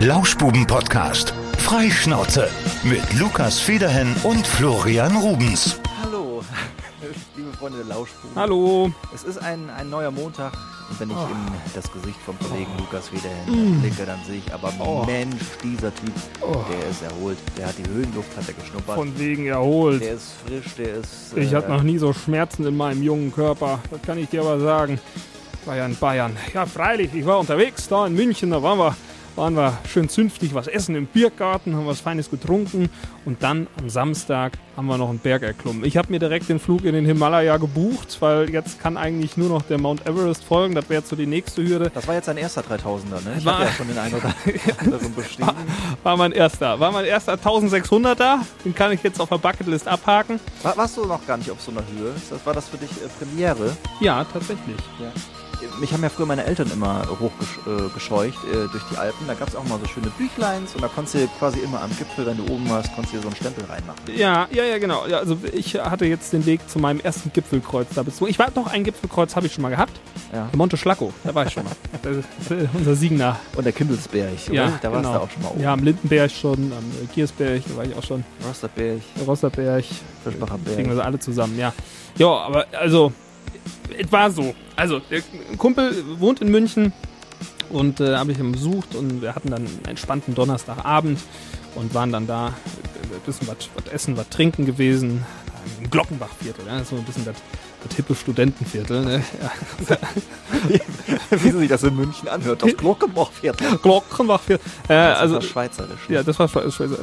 Lauschbuben-Podcast. Freischnauze mit Lukas Federhen und Florian Rubens. Hallo, liebe Freunde der Lauschbuben. Hallo. Es ist ein, ein neuer Montag und wenn ich Oh. in das Gesicht vom Kollegen Lukas Federhen blicke, dann sehe ich aber, Oh. Mensch, dieser Typ, Oh. der ist erholt. Der hat die Höhenluft, hat er geschnuppert. Von wegen erholt. der ist frisch, der ist... Ich äh, hatte noch nie so Schmerzen in meinem jungen Körper. Das kann ich dir aber sagen. In Bayern. Ja, freilich, ich war unterwegs da in München. Da waren wir, waren wir schön zünftig was essen im Biergarten, haben was Feines getrunken. Und dann am Samstag haben wir noch einen Berg erklommen. Ich habe mir direkt den Flug in den Himalaya gebucht, weil jetzt kann eigentlich nur noch der Mount Everest folgen. Das wäre jetzt so die nächste Hürde. Das war jetzt ein erster 3000er, ne? Ich War- ja schon den einen oder anderen bestiegen. War mein erster. War mein erster 1600er. Den kann ich jetzt auf der Bucketlist abhaken. War, warst du noch gar nicht auf so einer Höhe? Das, war das für dich äh, Premiere? Ja, tatsächlich. Mich haben ja früher meine Eltern immer hochgescheucht äh, durch die Alpen. Da gab es auch mal so schöne Büchleins und da konntest du quasi immer am Gipfel, wenn du oben warst, konntest du so einen Stempel reinmachen. Ja, ja, ja, genau. Ja, also ich hatte jetzt den Weg zu meinem ersten Gipfelkreuz da bezogen. Ich war doch ein Gipfelkreuz, habe ich schon mal gehabt. Ja. Monte Schlacko, da war ich schon mal. Äh, unser Siegener. Und der Kindelsberg, oder? Ja, da warst genau. du auch schon mal oben. Ja, am Lindenberg schon, am äh, Giersberg, da war ich auch schon. Rosterberg, Rosserberg, Fischbacher kriegen wir sie alle zusammen, ja. Ja, aber also, es war so. Also, der Kumpel wohnt in München und äh, habe ich ihn besucht und wir hatten dann einen entspannten Donnerstagabend und waren dann da, äh, ein bisschen was was essen, was trinken gewesen. Im Glockenbachviertel, ja, so ein bisschen das, das hippe Studentenviertel. Ne? Ja. Wie sich das in München anhört, das Glockenbachviertel. Glockenbachviertel. Äh, Das also, das Schweizerisch. ja, das war Schwe- Schweizer.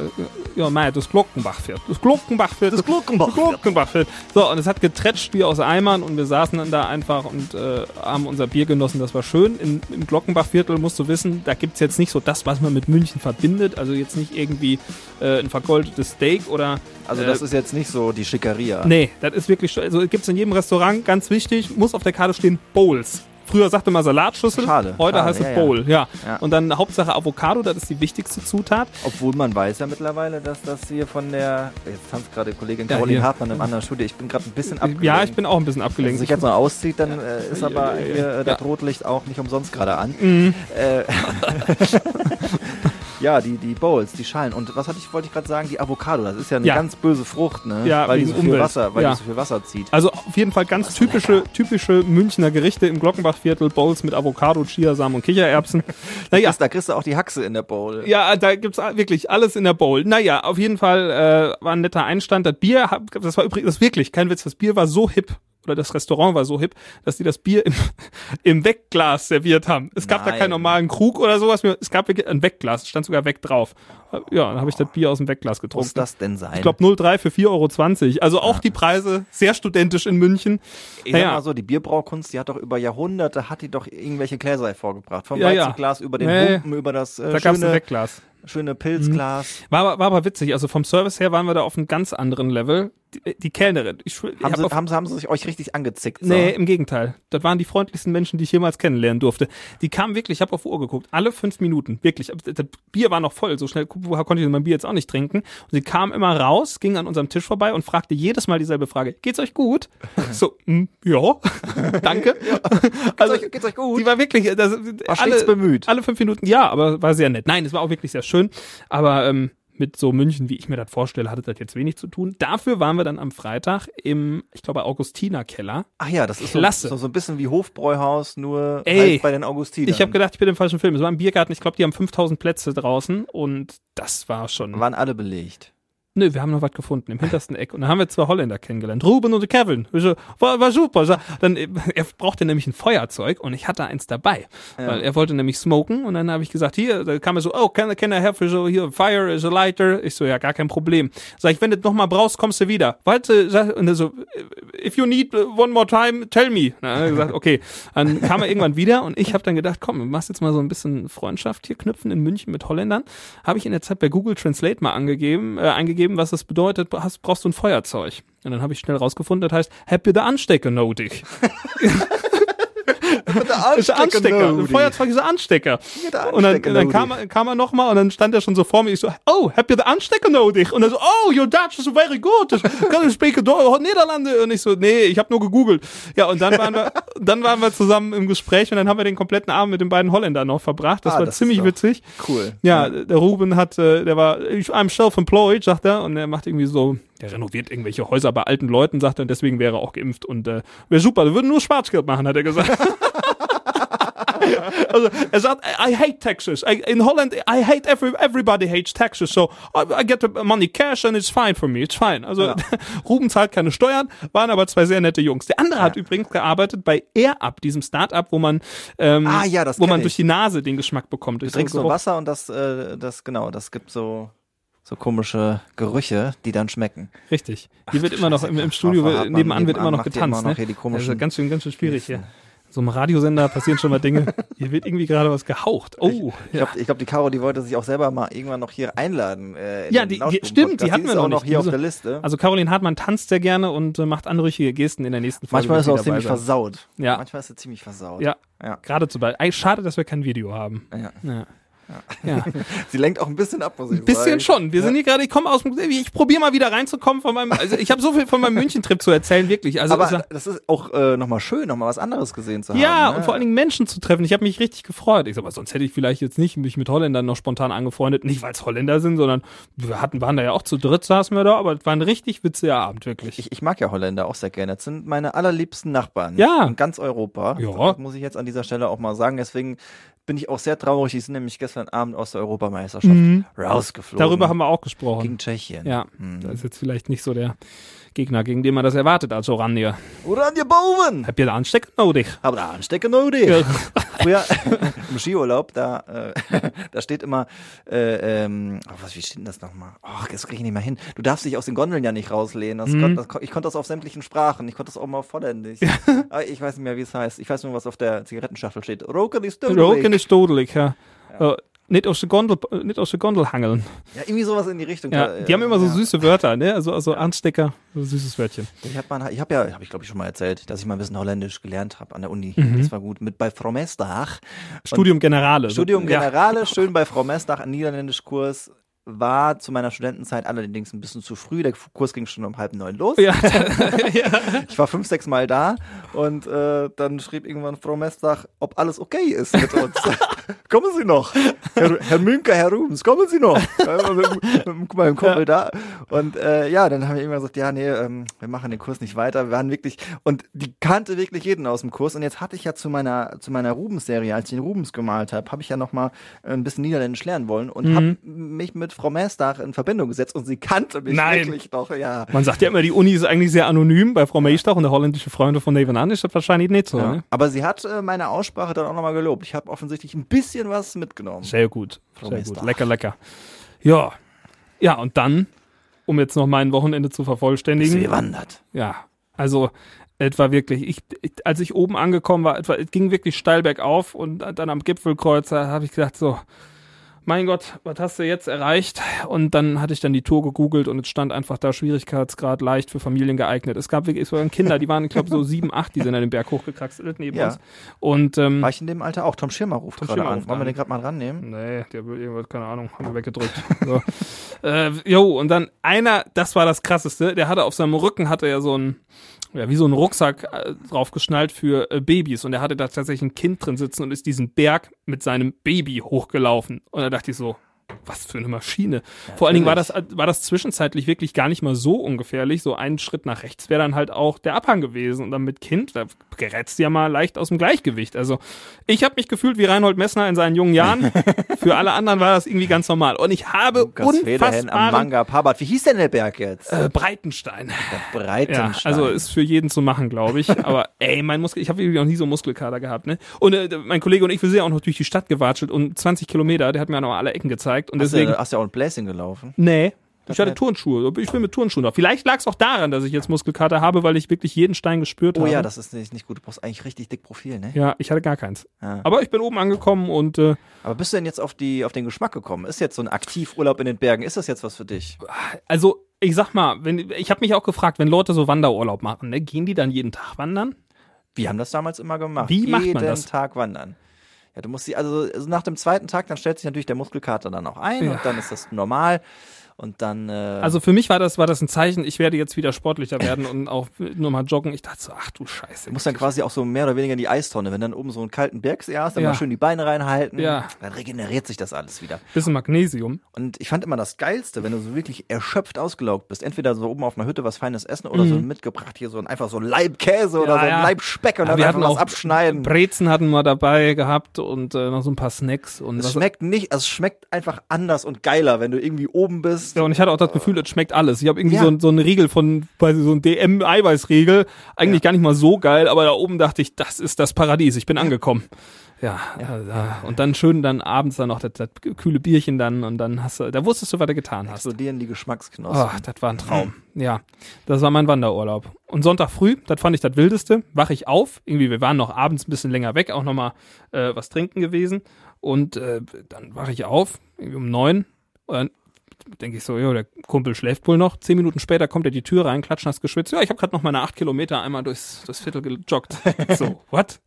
Ja, mein, das Glockenbachviertel. Das Glockenbachviertel. Das Glockenbachviertel. Glockenbachviertel. So, und es hat geträtscht wie aus Eimern und wir saßen dann da einfach und äh, haben unser Bier genossen. Das war schön. In, Im Glockenbachviertel musst du wissen, da gibt's jetzt nicht so das, was man mit München verbindet. Also jetzt nicht irgendwie äh, ein vergoldetes Steak oder. Also äh, das ist jetzt nicht so die Schickeria. Nee, das ist wirklich, also gibt's in jedem Restaurant, ganz wichtig, muss auf der Karte stehen Bowls. Früher sagte man Salatschüssel, Schale, heute Schale, heißt es ja. Bowl, ja. Ja. Und dann Hauptsache Avocado, das ist die wichtigste Zutat. Obwohl man weiß ja mittlerweile, dass das hier von der, jetzt tanzt gerade Kollegin Caroline. Hartmann im anderen Studio, ich bin gerade ein bisschen abgelenkt. Ja, ich bin auch ein bisschen Wenn abgelenkt. sie sich jetzt noch auszieht, dann äh, ist aber hier äh, das. Rotlicht auch nicht umsonst gerade an. Mhm. Äh, ja, die, die Bowls, die Schalen. Und was hatte ich, wollte ich gerade sagen? Die Avocado, das ist ja eine Ja. ganz böse Frucht, ne? Ja, weil die so viel Umwelt. Wasser, weil Ja. die so viel Wasser zieht. Also auf jeden Fall ganz typische, typische Münchner Gerichte im Glockenbachviertel, Bowls mit Avocado, Chiasamen und Kichererbsen. Naja, Da kriegst du auch die Haxe in der Bowl. ja, da gibt's wirklich alles in der Bowl. Naja, auf jeden Fall äh, war ein netter Einstand. Das Bier, das war übrigens das wirklich kein Witz, das Bier war so hip oder das Restaurant war so hip, dass die das Bier im, im Wegglas serviert haben. Es gab da Nein. keinen normalen Krug oder sowas, es gab ein Wegglas, es stand sogar weg drauf. Ja, dann habe ich das Bier aus dem Wegglas Muss getrunken. das denn sein? Ich glaube 03 für 4,20 Euro. Also auch die Preise sehr studentisch in München. ich sag ja. mal so, die Bierbraukunst, die hat doch über Jahrhunderte, hat die doch irgendwelche Gläser hervorgebracht. Vom Ja, ja. Weizenglas über den Nee. Humpen, über das äh, Da schöne, Wegglas. schöne Pilzglas. War, aber- war aber witzig. Also vom Service her waren wir da auf einem ganz anderen Level. Die, die Kellnerin. Ich, ich Haben, hab sie, auf, haben, sie, haben sie sich euch richtig angezickt? So? Nee, im Gegenteil. Das waren die freundlichsten Menschen, die ich jemals kennenlernen durfte. Die kamen wirklich, ich habe auf die Uhr geguckt, alle fünf Minuten, wirklich. Das Bier war noch voll, so schnell konnte ich mein Bier jetzt auch nicht trinken. Und sie kam immer raus, ging an unserem Tisch vorbei und fragte jedes Mal dieselbe Frage. Geht's euch gut? So, mm, ja, danke. also, euch- geht's euch gut? Die war wirklich, das, War stets bemüht. alle fünf Minuten, ja, aber war sehr nett. Nein, es war auch wirklich sehr schön. Aber ähm, mit so München, wie ich mir das vorstelle, hatte das jetzt wenig zu tun. Dafür waren wir dann am Freitag im, ich glaube, Augustiner Keller. Ach ja, das ist so, Klasse. so, so ein bisschen wie Hofbräuhaus, nur Ey, halt bei den Augustinern. Ich habe gedacht, ich bin im falschen Film. Es war ein Biergarten, ich glaube, die haben 5000 Plätze draußen und das war schon. Waren alle belegt. Nö, wir haben noch was gefunden im hintersten Eck. Und dann haben wir zwei Holländer kennengelernt. Ruben und Kevin. So, war, war super. Dann, äh, er brauchte nämlich ein Feuerzeug und ich hatte eins dabei. Weil er wollte nämlich smoken und dann habe ich gesagt, hier, da kam er so, oh, can, can I have so, hier, fire is a lighter? Ich so, ja, gar kein Problem. Sag ich, wenn du noch mal brauchst, kommst du wieder. Warte, sag, und er so, if you need one more time, tell me. Dann hat er gesagt, okay. Dann kam er irgendwann wieder und ich habe dann gedacht, komm, du machst jetzt mal so ein bisschen Freundschaft hier knüpfen in München mit Holländern. Habe ich in der Zeit bei Google Translate mal angegeben, äh, eingegeben, was das bedeutet, hast, brauchst du ein Feuerzeug. Und dann habe ich schnell rausgefunden, das heißt, hab ihr da Anstecker nötig. ist ein Anstecker. Ein Feuerzeug ist ein Anstecker. Und dann, dann kam, er- kam er nochmal und dann stand er schon so vor mir. Ich so, oh, heb je de Anstecker nodig? Und er so, oh, your Dutch is very good. Kann ich Do- Niederlande? Und ich so, nee, ich habe nur gegoogelt. Ja, und dann waren wir, dann waren wir zusammen im Gespräch und dann haben wir den kompletten Abend mit den beiden Holländern noch verbracht. Das Ah, war das ziemlich witzig. Cool. Ja, der Ruben hat, äh, der war, I'm self-employed, sagt er, und er macht irgendwie so, der renoviert irgendwelche Häuser bei alten Leuten, sagt er, und deswegen wäre er auch geimpft und äh, wäre super, der würde nur Schwarzgeld machen, hat er gesagt. also, er sagt, I hate taxes. I, in Holland, I hate every, everybody hates taxes, so I, I get the money cash and it's fine for me, it's fine. Also, Ja. Ruben zahlt keine Steuern, waren aber zwei sehr nette Jungs. Der andere hat übrigens gearbeitet bei AirUp, diesem Startup, wo man, ähm, Ah, ja, wo man ich. durch die Nase den Geschmack bekommt. Du trinkst so nur. Wasser und das, äh, das, genau, das gibt so, so komische Gerüche, die dann schmecken. Richtig. Hier wird immer noch im, im Studio nebenan wird immer noch getanzt. immer noch ne? die komischen das ist ganz schön, ganz schön schwierig hier. So im Radiosender passieren schon mal Dinge. Hier wird irgendwie gerade was gehaucht. Oh, Ich ja. glaube, ich glaub, die Caro, die wollte sich auch selber mal irgendwann noch hier einladen. Äh, Ja, die- die- stimmt, die hatten wir noch auch noch hier Die auf der Liste. Also Caroline Hartmann tanzt sehr gerne und äh, macht anrüchige Gesten in der nächsten Folge. Manchmal ist er auch sie dabei ziemlich sein. versaut. Ja. Manchmal ist er ziemlich versaut. Ja, Ja. geradezu bei. Ey, Schade, dass wir kein Video haben. ja. Ja. Ja. Sie lenkt auch ein bisschen ab, muss ich Ein bisschen sagen. schon. Wir sind hier gerade, ich komme aus dem, ich probiere mal wieder reinzukommen von meinem, also ich habe so viel von meinem München-Trip zu erzählen, wirklich. Also Aber das ist auch äh, nochmal schön, nochmal was anderes gesehen zu haben. Ja, ne? und vor allen Dingen Menschen zu treffen. Ich habe mich richtig gefreut. Ich sag mal, sonst hätte ich vielleicht jetzt nicht mich mit Holländern noch spontan angefreundet. Nicht, weil es Holländer sind, sondern wir hatten, waren da ja auch zu dritt, saßen wir da, aber es war ein richtig witziger Abend, wirklich. Ich, ich mag ja Holländer auch sehr gerne. Das sind meine allerliebsten Nachbarn Ja. in ganz Europa. Ja. Das muss ich jetzt an dieser Stelle auch mal sagen. Deswegen bin ich auch sehr traurig. Die sind nämlich gestern Abend aus der Europameisterschaft rausgeflogen. Mhm. Darüber haben wir auch gesprochen. gegen Tschechien. ja, Mhm. das ist jetzt vielleicht nicht so der Gegner, gegen den man das erwartet als Oranje. Oranje Boven! Habt ihr da Anstecker nodig? Aber da Anstecker nodig. Ja. Früher im Skiurlaub, da, äh, da steht immer, äh, ähm, oh, was, wie steht denn das nochmal? Ach, das kriege ich nicht mehr hin. Du darfst dich aus den Gondeln ja nicht rauslehnen. Das Mhm. das, ich konnte das auf sämtlichen Sprachen. Ich konnte das auch mal Holländisch. Aber ich weiß nicht mehr, wie es heißt. Ich weiß nur, was auf der Zigarettenschachtel steht. Roken ist Roken ist dodelijk, ja. Äh, nicht aus der Gondel, nicht aus der Gondel hangeln. Ja, irgendwie sowas in die Richtung. Ja, die haben immer so ja. süße Wörter, ne? Also, also Anstecker, so süßes Wörtchen. Ich habe hab ja, habe ich glaube ich schon mal erzählt, dass ich mal ein bisschen Holländisch gelernt habe an der Uni. Mhm. Das war gut. Mit bei Frau Mestach. Studium Generale. Studium. Generale, schön bei Frau Mestach, ein Niederländischkurs. War zu meiner Studentenzeit allerdings ein bisschen zu früh. Der Kurs ging schon um halb neun los. Ja, Ich war fünf, sechs Mal da und äh, dann schrieb irgendwann Frau Mestach, ob alles okay ist mit uns. kommen Sie noch. Herr, Herr Münker, Herr Rubens, kommen Sie noch. Mit, mit meinem Kumpel da. Und äh, ja, dann haben wir irgendwann gesagt, ja, nee, ähm, wir machen den Kurs nicht weiter. Wir waren wirklich, und die kannte wirklich jeden aus dem Kurs. Und jetzt hatte ich ja zu meiner, zu meiner Rubens-Serie, als ich den Rubens gemalt habe, habe ich ja noch mal ein bisschen Niederländisch lernen wollen und habe mich mit Frau Mestach in Verbindung gesetzt und sie kannte mich Nein. wirklich noch, ja. Man sagt ja immer, die Uni ist eigentlich sehr anonym. Bei Frau Meistach und der holländische Freunde von nebenan ist das wahrscheinlich nicht so. Ja. Ne? Aber sie hat äh, meine Aussprache dann auch nochmal gelobt. Ich habe offensichtlich ein bisschen was mitgenommen. Sehr gut. Frau Sehr Meistach. gut. Lecker, lecker. Ja. Ja, und dann, um jetzt noch mein Wochenende zu vervollständigen. gewandert? Ja, also etwa wirklich, ich, ich, als ich oben angekommen war, etwa, es ging wirklich steil bergauf und dann am Gipfelkreuz, da habe ich gedacht so, mein Gott, was hast du jetzt erreicht? Und dann hatte ich dann die Tour gegoogelt und es stand einfach da Schwierigkeitsgrad leicht für Familien geeignet. Es gab wirklich, es waren Kinder, die waren, ich glaube, so sieben, acht, die sind an den Berg hochgekraxelt neben Ja. uns. Und ähm, War ich in dem Alter auch? Tom Schirmer ruft Tom gerade Schirmer an. Wollen wir den gerade mal rannehmen? Nee, der will irgendwas, keine Ahnung, haben wir weggedrückt. So. äh, jo, und dann einer, das war das krasseste, der hatte auf seinem Rücken, hatte er so ein, ja, wie so ein Rucksack äh, draufgeschnallt für äh, Babys und er hatte da tatsächlich ein Kind drin sitzen und ist diesen Berg mit seinem Baby hochgelaufen. Und da dachte ich so, was für eine Maschine. Vor allen Dingen war das, war das zwischenzeitlich wirklich gar nicht mal so ungefährlich. So einen Schritt nach rechts wäre dann halt auch der Abhang gewesen. Und dann mit Kind, da gerätst du ja mal leicht aus dem Gleichgewicht. Also ich habe mich gefühlt wie Reinhold Messner in seinen jungen Jahren. Für alle anderen war das irgendwie ganz normal. Und ich habe Lukas Federhen am unfassbaren Manga Parbat. Wie hieß denn der Berg jetzt? äh, Breitenstein. der Ja, Breitenstein. also ist für jeden zu machen, glaube ich. Aber ey, mein Muskel, ich habe irgendwie noch nie so einen Muskelkater gehabt, ne? Und äh, mein Kollege und ich, wir sind ja auch noch durch die Stadt gewatschelt und 20 Kilometer, der hat mir noch alle Ecken gezeigt. Und hast, deswegen. du, hast du auch ein Bläschen gelaufen? Nee. Ich Das hatte nicht. Turnschuhe. Ich bin mit Turnschuhen drauf. Vielleicht lag es auch daran, dass ich jetzt Muskelkater habe, weil ich wirklich jeden Stein gespürt Oh habe. ja, das ist nicht, nicht gut. Du brauchst eigentlich richtig dick Profil, ne? ja, ich hatte gar keins. Ja. Aber ich bin oben angekommen und äh, Aber bist du denn jetzt auf, die, auf den Geschmack gekommen? Ist jetzt so ein Aktivurlaub in den Bergen, ist das jetzt was für dich? also ich sag mal, wenn ich habe mich auch gefragt, wenn Leute so Wanderurlaub machen, ne, gehen die dann jeden Tag wandern? Wir haben das damals immer gemacht. Wie macht man Jeden das? Tag wandern. Ja, du musst sie, also, also nach dem zweiten Tag, dann stellt sich natürlich der Muskelkater dann auch ein Ja. und dann ist das normal. Und dann, äh, Also für mich war das, war das ein Zeichen, ich werde jetzt wieder sportlicher werden und auch nur mal joggen. Ich dachte so, ach du Scheiße. du musst dann quasi auch so mehr oder weniger in die Eistonne. Wenn dann oben so einen kalten Bergsee hast, dann Ja. mal schön die Beine reinhalten. Ja. Dann regeneriert sich das alles wieder. Bisschen Magnesium. Und ich fand immer das Geilste, wenn du so wirklich erschöpft ausgelaugt bist. Entweder so oben auf einer Hütte was Feines essen oder so mitgebracht hier so ein, einfach so ein Laib Käse oder Mhm. Ja, so ein ja. Laib Speck und Ja, dann wir einfach hatten was abschneiden. Brezen hatten wir dabei gehabt und äh, noch so ein paar Snacks und Es schmeckt nicht, also es schmeckt einfach anders und geiler, wenn du irgendwie oben bist. Ja, und ich hatte auch das Gefühl, es schmeckt alles. Ich habe irgendwie Ja. so, so einen Riegel von, weiß ich, so ein DM-Eiweißriegel. Eigentlich Ja. gar nicht mal so geil, aber da oben dachte ich, das ist das Paradies. Ich bin angekommen. Ja, ja. ja. und dann schön dann abends dann noch das, das kühle Bierchen dann und dann hast du, da wusstest du, was du getan hast. Explodieren die Geschmacksknospen. Ach, das war ein Traum. Ja, das war mein Wanderurlaub. Und Sonntag früh, das fand ich das Wildeste, wache ich auf. Irgendwie, wir waren noch abends ein bisschen länger weg, auch nochmal äh, was trinken gewesen. Und äh, dann wache ich auf, irgendwie um neun. Und denke ich so, jo, der Kumpel schläft wohl noch. Zehn Minuten später kommt er die Tür rein, klatschnass geschwitzt. Ja, ich habe gerade noch meine acht Kilometer einmal durchs, durchs Viertel gejoggt. so, what?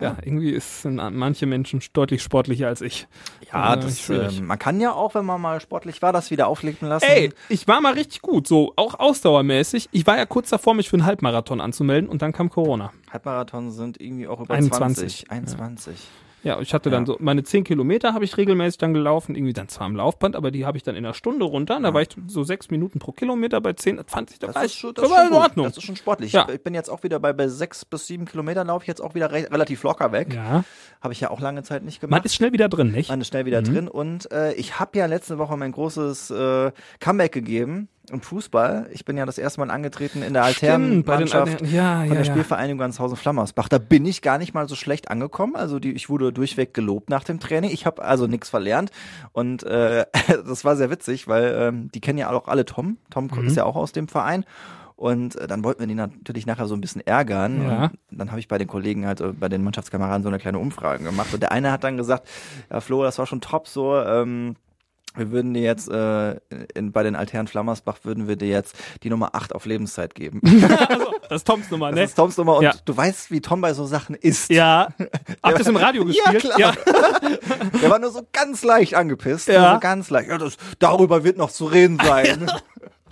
Ja, irgendwie ist, sind manche Menschen deutlich sportlicher als ich. Ja, Äh, das, äh, man kann ja auch, wenn man mal sportlich war, das wieder aufleben lassen. Ey, ich war mal richtig gut, so auch ausdauermäßig. Ich war ja kurz davor, mich für einen Halbmarathon anzumelden und dann kam Corona. Halbmarathon sind irgendwie auch über 21. 20. 21. Ja, ich hatte dann Ja. so, meine 10 Kilometer habe ich regelmäßig dann gelaufen, irgendwie dann zwar am Laufband, aber die habe ich dann in einer Stunde runter. Und da war ich so sechs Minuten pro Kilometer bei 10, das fand ich, da Das war ist schon, das war schon in. Ordnung. Das ist schon sportlich. Ja. Ich bin jetzt auch wieder bei, bei sechs bis sieben Kilometern laufe ich jetzt auch wieder re relativ locker weg. Ja, Habe ich ja auch lange Zeit nicht man gemacht. ist schnell wieder drin, nicht? Man ist schnell wieder Mhm. drin. Und äh, ich habe ja letzte Woche mein großes äh, Comeback gegeben im Fußball. Ich bin ja das erste Mal angetreten in der Alternmannschaft Altern- ja, von ja, der ja. Spielvereinigung Ganshausen Flammersbach. Da bin ich gar nicht mal so schlecht angekommen. Also die, ich wurde durchweg gelobt nach dem Training. Ich habe also nichts verlernt. Und äh, das war sehr witzig, weil ähm, die kennen ja auch alle Tom. Tom Mhm. ist ja auch aus dem Verein. Und äh, dann wollten wir die natürlich nachher so ein bisschen ärgern. Ja. Und dann habe ich bei den Kollegen halt, äh, bei den Mannschaftskameraden so eine kleine Umfrage gemacht. Und der eine hat dann gesagt, ja Flo, das war schon top so, ähm, wir würden dir jetzt äh, in, bei den Altherren Flammersbach würden wir dir jetzt die Nummer 8 auf Lebenszeit geben. Das ist Toms Nummer, Das ne? ist Toms Nummer und Ja. du weißt, wie Tom bei so Sachen ist. Ja. Habt ihr es im Radio gespielt? klar. Der war nur so ganz leicht angepisst. Ja. Nur so ganz leicht. Ja, das, darüber wird noch zu reden sein.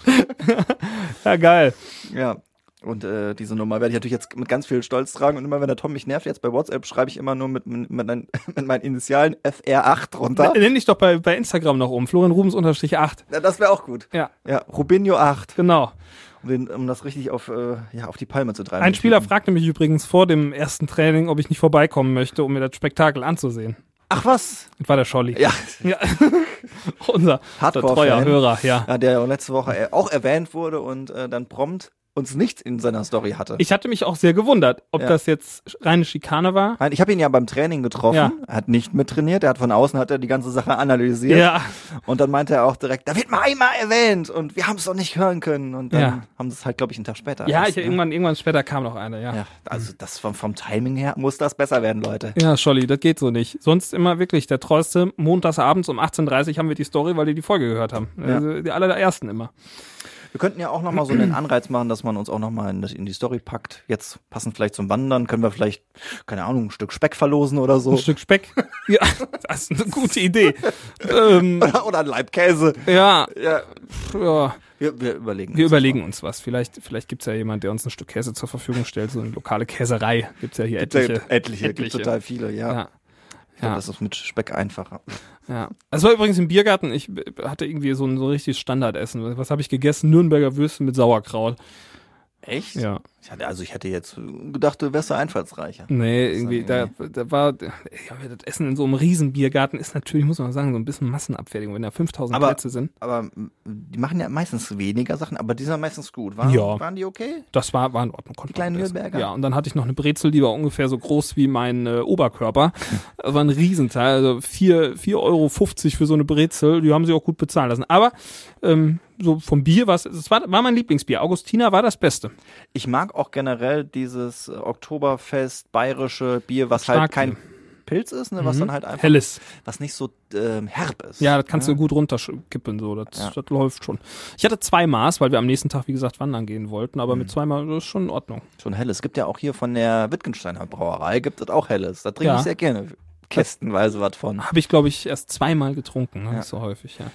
ja, geil. Ja. Und äh, diese Nummer werde ich natürlich jetzt mit ganz viel Stolz tragen. Und immer wenn der Tom mich nervt, jetzt bei WhatsApp schreibe ich immer nur mit, mit, mit, meinen- mit meinen Initialen FR8 drunter. Nenn dich doch bei, bei Instagram noch um. Florian Rubens unterstrich 8. Ja, das wäre auch gut. Ja, Ja, Rubinho 8. genau. Um, den, um das richtig auf, äh, ja, auf die Palme zu treiben. Ein Spieler fragte mich übrigens vor dem ersten Training, ob ich nicht vorbeikommen möchte, um mir das Spektakel anzusehen. Ach was? Das war der Scholli. Ja, Ja. Unser treuer Hörer, ja. ja der letzte Woche äh, auch erwähnt wurde und äh, dann prompt uns nichts in seiner Story hatte. Ich hatte mich auch sehr gewundert, ob Ja. das jetzt reine Schikane war. Nein, ich habe ihn ja beim Training getroffen. Ja. Er hat nicht mittrainiert. Er hat von außen hat er die ganze Sache analysiert. Ja, Und dann meinte er auch direkt, da wird mal einmal erwähnt und wir haben es doch nicht hören können. Und dann Ja. haben sie es halt, glaube ich, einen Tag später. ja, erst, ich, ne? irgendwann, irgendwann später kam noch eine, ja. Ja, also das vom, vom Timing her muss das besser werden, Leute. Ja, Scholli, das geht so nicht. Sonst immer wirklich der treueste. Montagsabends um 18.30 Uhr haben wir die Story, weil die die Folge gehört haben. Also die allerersten immer. Wir könnten ja auch nochmal so einen Anreiz machen, dass man uns auch nochmal in, in die Story packt. Jetzt passend vielleicht zum Wandern, können wir vielleicht, keine Ahnung, ein Stück Speck verlosen oder so. Ein Stück Speck. ja, das ist eine gute Idee. ähm, oder ein Laib Käse. ja, Ja, ja, wir, wir überlegen. wir uns überlegen uns was. Vielleicht, vielleicht gibt's ja jemand, der uns ein Stück Käse zur Verfügung stellt. So eine lokale Käserei gibt's ja hier etliche. etliche, etliche. Gibt total viele, ja. Ja. Ja. das ist mit Speck einfacher. Ja. Es war übrigens im Biergarten, ich hatte irgendwie so ein so richtiges Standardessen. Was habe ich gegessen? Nürnberger Würste mit Sauerkraut. Echt? Ja. Ich hatte, also ich hätte jetzt gedacht, du wärst so einfallsreicher. Nee, irgendwie, da, da war, ja, das Essen in so einem Riesenbiergarten ist natürlich, muss man sagen, so ein bisschen Massenabfertigung, wenn da 5000 Aber- Plätze sind. Aber die machen ja meistens weniger Sachen, aber die sind meistens gut. Waren, Ja. waren die okay? Das war, war in Ordnung. Die kleinen. Nürnberger? Ja, und dann hatte ich noch eine Brezel, die war ungefähr so groß wie mein äh, Oberkörper. Das war ein Riesenteil, also vier vier Euro fünfzig für so eine Brezel, die haben sie auch gut bezahlen lassen. Aber ähm, so vom Bier war es, war, war mein Lieblingsbier. Augustiner war das Beste. Ich mag auch generell dieses äh, Oktoberfest bayerische Bier, was halt Stark kein Bier. Pilz ist, ne, was dann halt einfach, Mhm. Helles. was nicht so ähm, herb ist. Ja, das kannst du gut runterkippen, so. Das, Ja. das läuft schon. Ich hatte zwei Maß, weil wir am nächsten Tag, wie gesagt, wandern gehen wollten, aber Mhm. mit zweimal, das ist schon in Ordnung. Schon helles. Es gibt ja auch hier von der Wittgensteiner Brauerei, gibt es auch helles. Da trinke Ja. ich sehr gerne kästenweise was von. Habe ich, glaube ich, erst zweimal getrunken, ne? nicht so häufig, ja.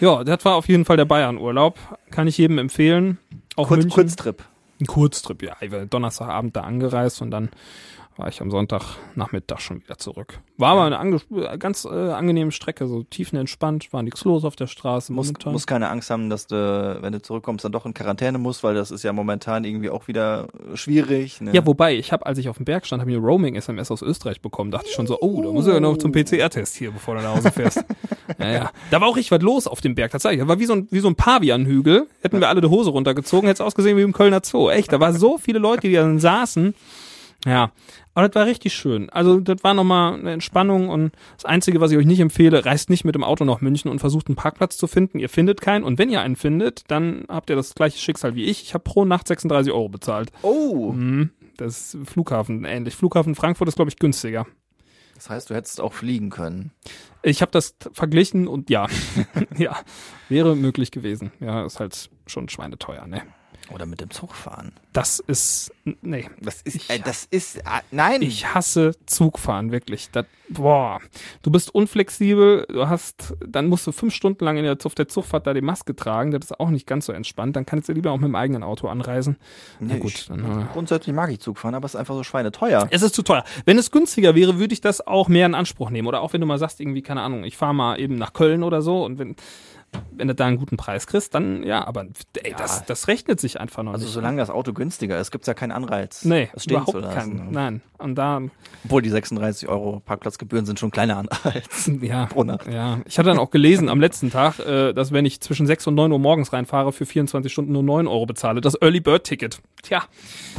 Ja, das war auf jeden Fall der Bayern-Urlaub. Kann ich jedem empfehlen. Auch Kurz, München. Kurztrip. Ein Kurztrip, ja. Ich war Donnerstagabend da angereist und dann war ich am Sonntagnachmittag schon wieder zurück. War aber eine äh, ganz äh, angenehme Strecke, so tiefenentspannt, war nichts los auf der Straße. Muss, muss keine Angst haben, dass du, wenn du zurückkommst, dann doch in Quarantäne musst, weil das ist ja momentan irgendwie auch wieder schwierig. Ne? Ja, wobei, ich habe, als ich auf dem Berg stand, habe ich eine Roaming-SMS aus Österreich bekommen. Dachte ich schon so, oh, da muss ich ja noch zum PCR-Test hier, bevor du nach Hause fährst. ja, ja. Da war auch richtig was los auf dem Berg, tatsächlich. Da war wie so ein, wie so ein Pavianhügel. Hätten wir alle die Hose runtergezogen, hätte es ausgesehen wie im Kölner Zoo. Echt, da war so viele Leute, die dann saßen. Ja, aber das war richtig schön. Also das war nochmal eine Entspannung und das Einzige, was ich euch nicht empfehle, reist nicht mit dem Auto nach München und versucht einen Parkplatz zu finden. Ihr findet keinen und wenn ihr einen findet, dann habt ihr das gleiche Schicksal wie ich. Ich habe pro Nacht 36 Euro bezahlt. Oh, Mhm. Das ist Flughafen ähnlich. Flughafen Frankfurt ist, glaube ich, günstiger. das heißt, du hättest auch fliegen können. Ich habe das verglichen und ja, ja, wäre möglich gewesen. Ja, ist halt schon schweineteuer, ne? Oder mit dem Zug fahren. Das ist, nee. Das ist, Ich- äh, das ist, ah, nein. Ich hasse Zugfahren, wirklich. Das, boah, du bist unflexibel, du hast, dann musst du fünf Stunden lang in der, auf der Zugfahrt da die Maske tragen, das ist auch nicht ganz so entspannt. Dann kannst du lieber auch mit dem eigenen Auto anreisen. Na Nee, gut, ich, dann, äh, grundsätzlich mag ich Zug fahren, aber es ist einfach so schweineteuer. Es ist zu teuer. Wenn es günstiger wäre, würde ich das auch mehr in Anspruch nehmen. Oder auch wenn du mal sagst, irgendwie, keine Ahnung, ich fahre mal eben nach Köln oder so und wenn, wenn du da einen guten Preis kriegst, dann ja, aber ey, Ja. das, das rechnet sich einfach noch Also nicht. solange das Auto günstiger ist, gibt's ja keinen Anreiz, nee, es stehen zu überhaupt lassen. kein. Nein. Und da, Obwohl die 36 Euro Parkplatzgebühren sind schon kleiner Anreiz. ja, Pro Nacht. ja. Ich hatte dann auch gelesen am letzten Tag, äh, dass wenn ich zwischen 6 und 9 Uhr morgens reinfahre, für 24 Stunden nur 9 Euro bezahle. Das Early Bird Ticket. Tja,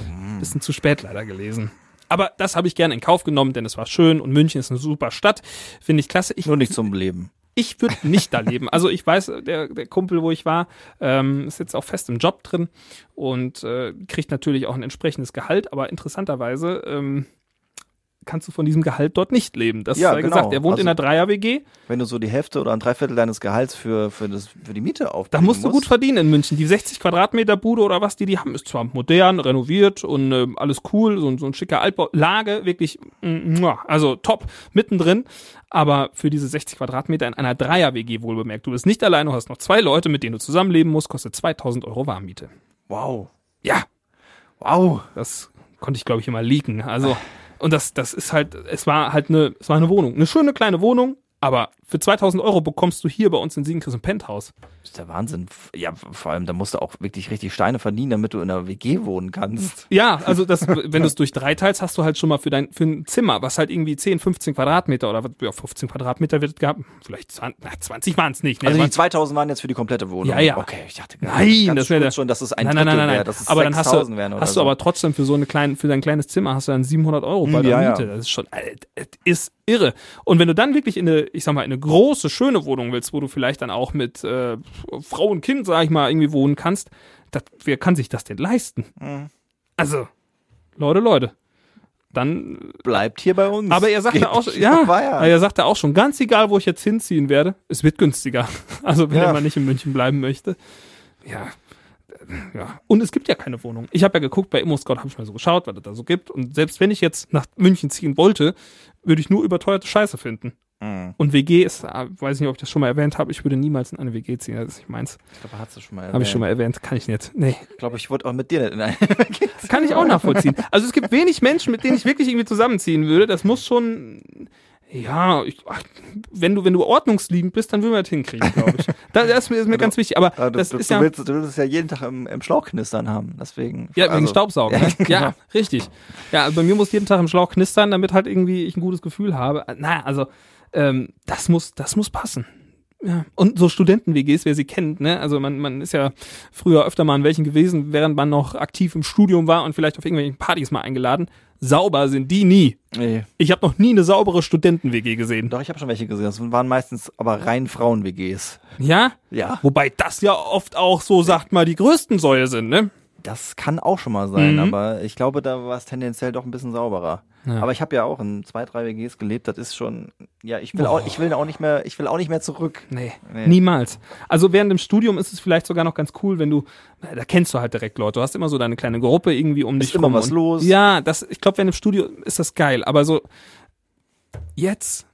Hm. bisschen zu spät leider gelesen. Aber das habe ich gerne in Kauf genommen, denn es war schön und München ist eine super Stadt. Finde ich klasse. Ich Nur nicht zum Leben. Ich würde nicht da leben. Also ich weiß, der, der Kumpel, wo ich war, ähm, ist jetzt auch fest im Job drin und äh, kriegt natürlich auch ein entsprechendes Gehalt, aber interessanterweise ähm, kannst du von diesem Gehalt dort nicht leben. Das Ja, sei genau. gesagt. Er wohnt Also- in einer Dreier-WG, Wenn du so die Hälfte oder ein Dreiviertel deines Gehalts für, für, das, für die Miete da aufbringen musst du gut verdienen in München. Die 60 Quadratmeter Bude oder was die die haben, ist zwar modern, renoviert und ähm, alles cool, so, ein- so ein schicker Altbau, Lage wirklich, mm, also top, mittendrin, aber für diese 60 Quadratmeter in einer Dreier-WG wohlbemerkt. Du bist nicht allein, du hast noch zwei Leute, mit denen du zusammenleben musst, kostet 2000 Euro Warmmiete. Wow. Ja, Wow. das konnte ich glaube ich immer leaken. Also und das das ist halt, es war halt eine, es war eine Wohnung, eine schöne kleine Wohnung, aber für 2000 Euro bekommst du hier bei uns in Siegenkreis ein Penthouse. Das ist der Wahnsinn. Ja, vor allem, da musst du auch wirklich richtig Steine verdienen, damit du in einer WG wohnen kannst. Ja, also das, wenn du es durch drei teilst, hast du halt schon mal für dein für ein Zimmer, was halt irgendwie 10, 15 Quadratmeter oder was- ja, 15 Quadratmeter wird gehabt, vielleicht 20, na, 20 waren es nicht. Ne? Also die Waren- 2000 waren jetzt für die komplette Wohnung. Ja, ja. Okay, ich dachte, Nein, das wäre schon, dass es ein nein, nein, Drittel nein, nein, wäre, nein. dass es aber dann hast 6000 du, hast so. du aber trotzdem für so eine kleine, für dein kleines Zimmer hast du dann 700 Euro bei der ja, ja. Miete. Das ist schon, äh, das ist irre. Und wenn du dann wirklich in eine, ich sag mal, in eine große, schöne Wohnung willst, wo du vielleicht dann auch mit äh, Frau und Kind, sag ich mal, irgendwie wohnen kannst, das, wer kann sich das denn leisten? Mhm. Also, Leute, Leute. Dann bleibt hier bei uns. aber er sagte Geht auch, ja, er sagte auch schon, ganz egal, wo ich jetzt hinziehen werde, es wird günstiger. Also wenn Ja. er mal nicht in München bleiben möchte. Ja. Ja. Und es gibt ja keine Wohnung. Ich habe ja geguckt, bei ImmoScout habe ich mal so geschaut, was es da so gibt. Und selbst wenn ich jetzt nach München ziehen wollte, würde ich nur überteuerte Scheiße finden. Mhm. Und WG ist, weiß nicht, ob ich das schon mal erwähnt habe, ich würde niemals in eine WG ziehen. Das ist nicht meins. Ich glaube, hast du schon mal Habe ich schon mal erwähnt, kann ich nicht. Nee. Ich glaube, ich wollte auch mit dir nicht in eine Kann ich auch nachvollziehen. Also es gibt wenig Menschen, mit denen ich wirklich irgendwie zusammenziehen würde. Das muss schon, ja, ich, ach, wenn du wenn du ordnungsliebend bist, dann würden wir das hinkriegen, glaube ich. Das, das ist mir, ist mir ganz wichtig. Aber Ah, du, das du, ist du, ja willst, du willst es ja jeden Tag im, im Schlauch knistern haben. Deswegen. ja wegen also- Staubsaugen. Ja, ne? genau. Ja, richtig. Ja, bei mir muss jeden Tag im Schlauch knistern, damit halt irgendwie ich ein gutes Gefühl habe. Na, also ähm, das muss das muss passen. Ja. Und so Studenten-WGs, wer sie kennt, ne? Also man, man ist ja früher öfter mal in welchen gewesen, während man noch aktiv im Studium war und vielleicht auf irgendwelchen Partys mal eingeladen. Sauber sind die nie. Nee. Ich habe noch nie eine saubere Studenten-WG gesehen. Doch, ich habe schon welche gesehen. Das waren meistens aber rein Frauen-WGs. Ja? Ja. Wobei das ja oft auch so, sagt mal, die größten Säue sind, ne? Das kann auch schon mal sein, Mhm. aber ich glaube, da war es tendenziell doch ein bisschen sauberer. Ja. Aber ich habe ja auch in zwei, drei WGs gelebt. Das ist schon, ja, ich will auch, ich will auch nicht mehr, ich will auch nicht mehr zurück. Nee, Nee. niemals. Also während dem Studium ist es vielleicht sogar noch ganz cool, wenn du, da kennst du halt direkt Leute. Du hast immer so deine kleine Gruppe irgendwie um Ist dich immer rum. was los. Ja, das, ich glaube, während dem Studium ist das geil. Aber so jetzt,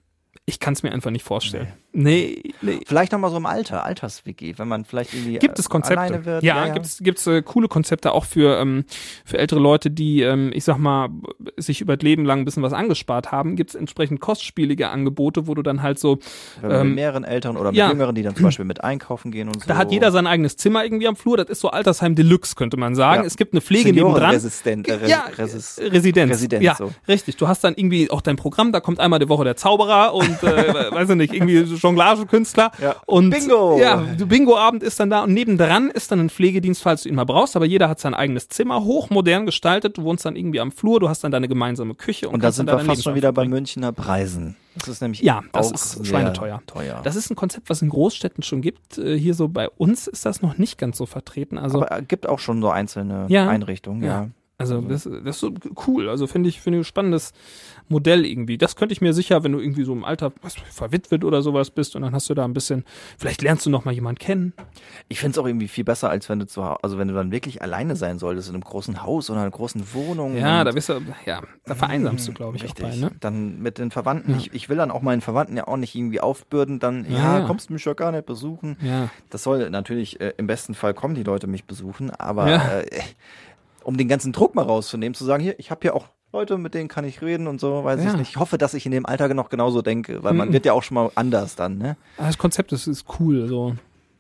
ich kann es mir einfach nicht vorstellen. Nee, nee. Vielleicht nochmal so im Alter, Alters-WG, wenn man vielleicht irgendwie Gibt es äh, Konzepte? wird. ja, gibt's gibt's äh, coole Konzepte auch für ähm, für ältere Leute, die ähm, ich sag mal sich über das Leben lang ein bisschen was angespart haben. Gibt's entsprechend kostspielige Angebote, wo du dann halt so ähm, mit mehreren Eltern oder mit ja. Jüngeren, die dann zum Beispiel mit einkaufen gehen und so. Da hat jeder sein eigenes Zimmer irgendwie am Flur. Das ist so Altersheim Deluxe, könnte man sagen. Ja. Es gibt eine Pflege nebendran. Seniorenresistent, äh, Ja, Resis Residenz. Residenz, ja, so. richtig. Du hast dann irgendwie auch dein Programm, da kommt einmal die Woche der Zauberer und äh, weiß ich nicht, irgendwie Jonglagekünstler. Ja. Und Bingo! Ja, Bingo-Abend ist dann da und nebendran ist dann ein Pflegedienst, falls du ihn mal brauchst, aber jeder hat sein eigenes Zimmer, hochmodern gestaltet, du wohnst dann irgendwie am Flur, du hast dann deine gemeinsame Küche und, Und da sind dann wir fast schon wieder bei Münchner Preisen. Das ist nämlich Ja, das auch ist schweineteuer. Teuer. Das ist ein Konzept, was in Großstädten schon gibt. Äh, Hier so bei uns ist das noch nicht ganz so vertreten. Also Aber es gibt auch schon so einzelne Ja. Einrichtungen, ja. Ja. Also das, das ist so cool. Also finde ich, finde ich ein spannendes Modell irgendwie. Das könnte ich mir sicher, wenn du irgendwie so im Alter was, verwitwet oder sowas bist und dann hast du da ein bisschen, vielleicht lernst du noch mal jemanden kennen. Ich finde es auch irgendwie viel besser, als wenn du zu Hause, also wenn du dann wirklich alleine sein solltest in einem großen Haus oder einer großen Wohnung. Ja, da bist du, ja, da vereinsamst du, glaube ich, Richtig. auch bei, ne? Dann mit den Verwandten. Ja. Ich, ich will dann auch meinen Verwandten ja auch nicht irgendwie aufbürden, dann, Ja, ja. kommst du mich ja gar nicht besuchen. Ja. Das soll natürlich, äh, im besten Fall kommen die Leute mich besuchen, aber Ja. äh, um den ganzen Druck mal rauszunehmen, zu sagen, hier, ich habe hier auch Leute, mit denen kann ich reden und so, weiß Ja. ich nicht. Ich hoffe, dass ich in dem Alter noch genauso denke, weil man Mhm. wird ja auch schon mal anders dann, ne? Aber Das Konzept ist, ist cool. So.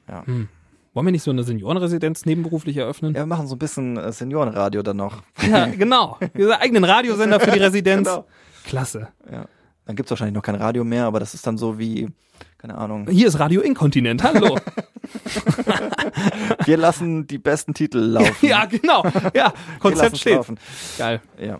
Ja. Hm. Wollen wir nicht so eine Seniorenresidenz nebenberuflich eröffnen? Ja, wir machen so ein bisschen äh, Seniorenradio dann noch. Ja, genau. Dieser eigenen Radiosender für die Residenz. Genau. Klasse. Ja. Dann gibt's wahrscheinlich noch kein Radio mehr, aber das ist dann so wie, keine Ahnung. Hier ist Radio Inkontinent. Hallo. Wir lassen die besten Titel laufen. ja, genau. Ja, Konzept steht. laufen. Geil. Ja.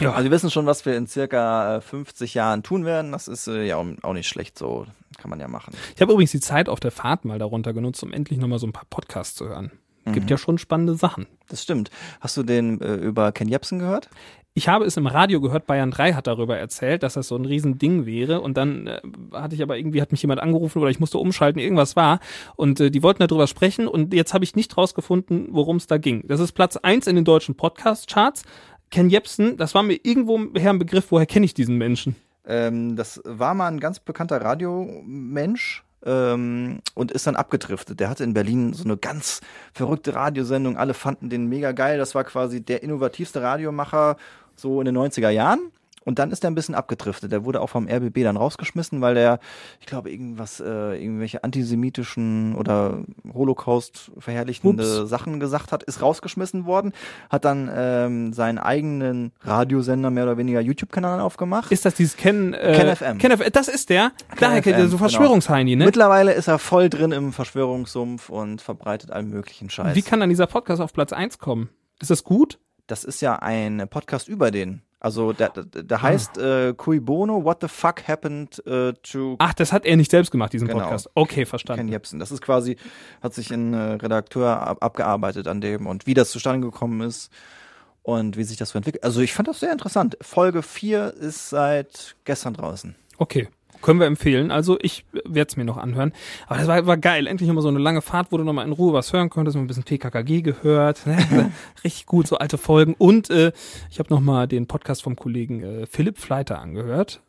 Ja. Also wir wissen schon, was wir in circa äh, 50 Jahren tun werden. Das ist äh, ja auch, auch nicht schlecht so. Kann man ja machen. Ich habe übrigens die Zeit auf der Fahrt mal darunter genutzt, um endlich nochmal so ein paar Podcasts zu hören. Mhm. Gibt ja schon spannende Sachen. Das stimmt. Hast du den äh, über Ken Jebsen gehört? Ich habe es im Radio gehört, Bayern 3 hat darüber erzählt, dass das so ein Riesending wäre. Und dann äh, hatte ich aber irgendwie, hat mich jemand angerufen oder ich musste umschalten, irgendwas war. Und äh, die wollten darüber sprechen und jetzt habe ich nicht rausgefunden, worum es da ging. Das ist Platz eins in den deutschen Podcast-Charts. Ken Jebsen, das war mir irgendwo her ein Begriff, woher kenne ich diesen Menschen? Ähm, das war mal ein ganz bekannter Radiomensch. Ähm, und ist dann abgedriftet. Der hatte in Berlin so eine ganz verrückte Radiosendung. Alle fanden den mega geil. Das war quasi der innovativste Radiomacher so in den 90er Jahren. Und dann ist er ein bisschen abgedriftet. Der wurde auch vom RBB dann rausgeschmissen, weil der, ich glaube, irgendwas, äh, irgendwelche antisemitischen oder Holocaust verherrlichende Ups. Sachen gesagt hat, ist rausgeschmissen worden, hat dann ähm, seinen eigenen Radiosender mehr oder weniger YouTube-Kanal aufgemacht. Ist das dieses Ken, äh, Ken FM. Ken FM, das ist der. Daher kennt ihr so genau. Verschwörungsheini, ne? Mittlerweile ist er voll drin im Verschwörungssumpf und verbreitet allen möglichen Scheiß. Wie kann dann dieser Podcast auf Platz eins kommen? Ist das gut? das ist ja ein Podcast über den. Also der, Ah. der heißt äh, Cui Bono, What the fuck happened äh, to Ach, das hat er nicht selbst gemacht, diesen Genau. Podcast. Okay, Ken verstanden. Jebsen. Das ist quasi, hat sich ein äh, Redakteur ab, abgearbeitet an dem und wie das zustande gekommen ist und wie sich das so entwickelt. Also ich fand das sehr interessant. Folge 4 ist seit gestern draußen. Okay. Können wir empfehlen. Also ich werde es mir noch anhören. Aber das war, war geil. Endlich nochmal so eine lange Fahrt, wo du nochmal in Ruhe was hören konntest. Mal ein bisschen TKKG gehört. Ne? Richtig gut, so alte Folgen. Und äh, ich habe nochmal den Podcast vom Kollegen äh, Philipp Fleiter angehört.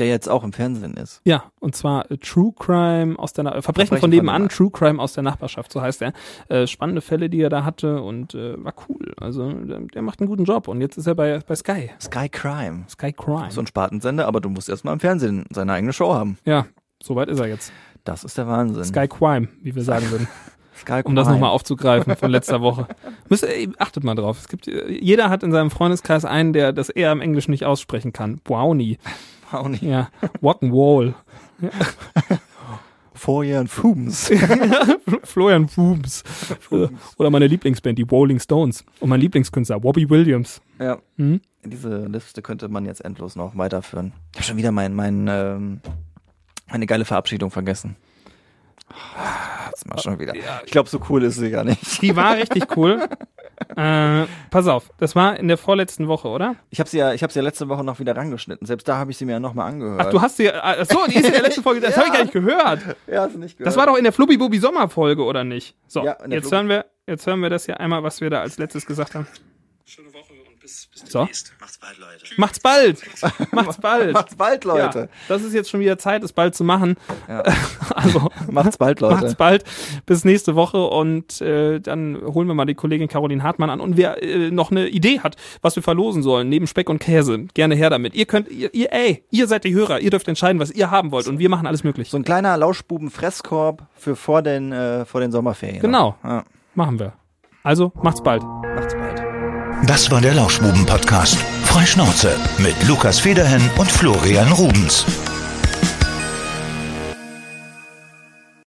Der jetzt auch im Fernsehen ist. Ja, und zwar äh, True Crime aus der Na Verbrechen, Verbrechen von nebenan. True Crime aus der Nachbarschaft, so heißt er. Äh, spannende Fälle, die er da hatte und äh, war cool. Also der, der macht einen guten Job und jetzt ist er bei, bei Sky. Sky Crime. Sky Crime. So ein Spartensender, aber du musst erstmal im Fernsehen seine eigene Show haben. ja, soweit ist er jetzt. Das ist der Wahnsinn. Sky Crime, wie wir sagen würden. Sky um das nochmal aufzugreifen von letzter Woche. Müsst, achtet mal drauf. Es gibt, jeder hat in seinem Freundeskreis einen, der das eher im Englischen nicht aussprechen kann. Brownie. Nicht. Ja. Walk'n'Wall. Vorjahr Fums. Florian Fooms. Oder meine Lieblingsband, die Rolling Stones. Und mein Lieblingskünstler, Bobby Williams. ja. Hm? Diese Liste könnte man jetzt endlos noch weiterführen. Ich habe schon wieder mein, mein, ähm, meine geile Verabschiedung vergessen. Scherz mal schon wieder. Ich glaube, so cool ist sie gar nicht. Die war richtig cool. äh, pass auf, das war in der vorletzten Woche, oder? Ich habe sie ja, ich habe sie ja letzte Woche noch wieder rangeschnitten. Selbst da habe ich sie mir ja nochmal angehört. Ach, du hast sie, ach so, die ist in der letzten Folge, das Ja. habe ich gar nicht gehört. ja, hast du nicht gehört. Das war doch in der Flubbi-Bubi Sommerfolge, oder nicht? So, Ja, jetzt Flubbi- hören wir, jetzt hören wir das hier einmal, was wir da als letztes gesagt haben. Bis, bis So. demnächst. Macht's bald, Leute. Macht's bald! Macht's bald! Macht's bald, Leute. Ja, das ist jetzt schon wieder Zeit, es bald zu machen. Also, Macht's bald, Leute. macht's bald. Bis nächste Woche und äh, dann holen wir mal die Kollegin Caroline Hartmann an. Und wer äh, noch eine Idee hat, was wir verlosen sollen, neben Speck und Käse, gerne her damit. Ihr könnt, ihr, ihr ey, ihr seid die Hörer, ihr dürft entscheiden, was ihr haben wollt und wir machen alles möglich. So ein kleiner Lauschbuben-Fresskorb für vor den, äh, vor den Sommerferien. Genau. Ja. Machen wir. Also, macht's bald. Macht's bald. Das war der Lauschbuben-Podcast. Freischnauze mit Lukas Federhen und Florian Rubens.